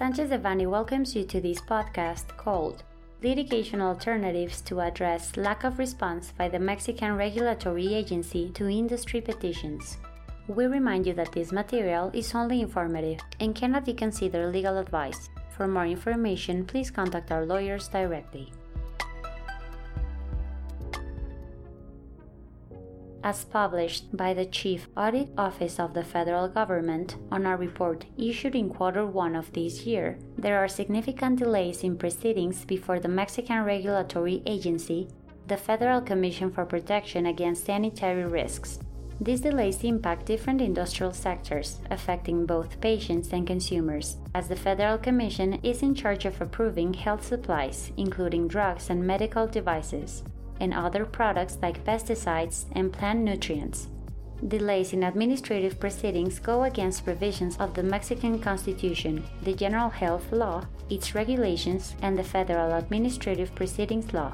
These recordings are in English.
Sanchez Devanny welcomes you to this podcast called Litigation Alternatives to Address Lack of Response by the Mexican Regulatory Agency to Industry Petitions. We remind you that this material is only informative and cannot be considered legal advice. For more information, please contact our lawyers directly. As published by the Chief Audit Office of the federal government on a report issued in quarter one of this year, there are significant delays in proceedings before the Mexican regulatory agency, the Federal Commission for Protection Against Sanitary Risks. These delays impact different industrial sectors, affecting both patients and consumers, as the Federal Commission is in charge of approving health supplies, including drugs and medical devices and other products like pesticides and plant nutrients. Delays in administrative proceedings go against provisions of the Mexican Constitution, the General Health Law, its regulations, and the Federal Administrative Proceedings Law,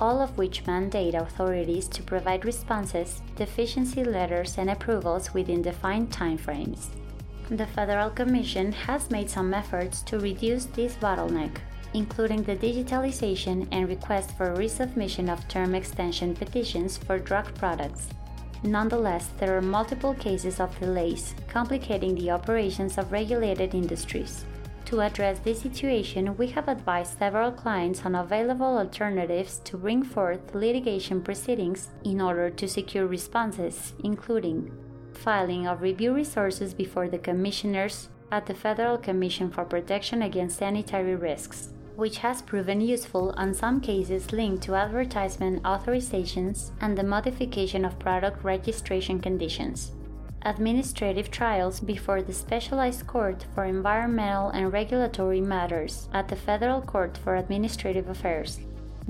all of which mandate authorities to provide responses, deficiency letters, and approvals within defined timeframes. The Federal Commission has made some efforts to reduce this bottleneck including the digitalization and request for resubmission of term extension petitions for drug products. Nonetheless, there are multiple cases of delays, complicating the operations of regulated industries. To address this situation, we have advised several clients on available alternatives to bring forth litigation proceedings in order to secure responses, including filing of review resources before the commissioners at the Federal Commission for Protection Against Sanitary Risks, which has proven useful on some cases linked to advertisement authorizations and the modification of product registration conditions. Administrative trials before the Specialized Court for Environmental and Regulatory Matters at the Federal Court for Administrative Affairs,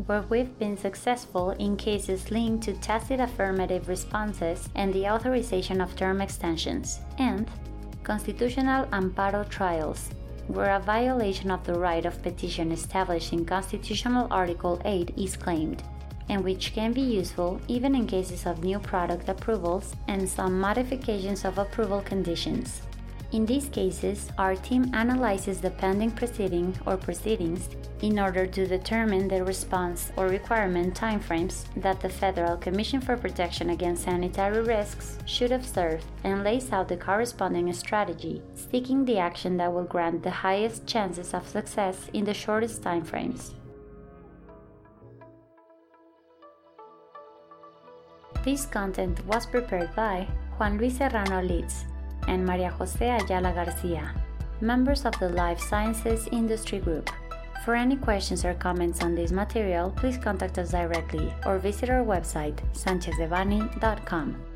where we've been successful in cases linked to tacit affirmative responses and the authorization of term extensions, and constitutional amparo trials where a violation of the right of petition established in Constitutional Article 8 is claimed, and which can be useful even in cases of new product approvals and some modifications of approval conditions. In these cases, our team analyzes the pending proceeding or proceedings in order to determine the response or requirement timeframes that the Federal Commission for Protection Against Sanitary Risks should observe and lays out the corresponding strategy, seeking the action that will grant the highest chances of success in the shortest timeframes. This content was prepared by Juan Luis Serrano Leets and Maria Jose Ayala Garcia, members of the Life Sciences Industry Group. For any questions or comments on this material, please contact us directly or visit our website, sanchezdevanny.com.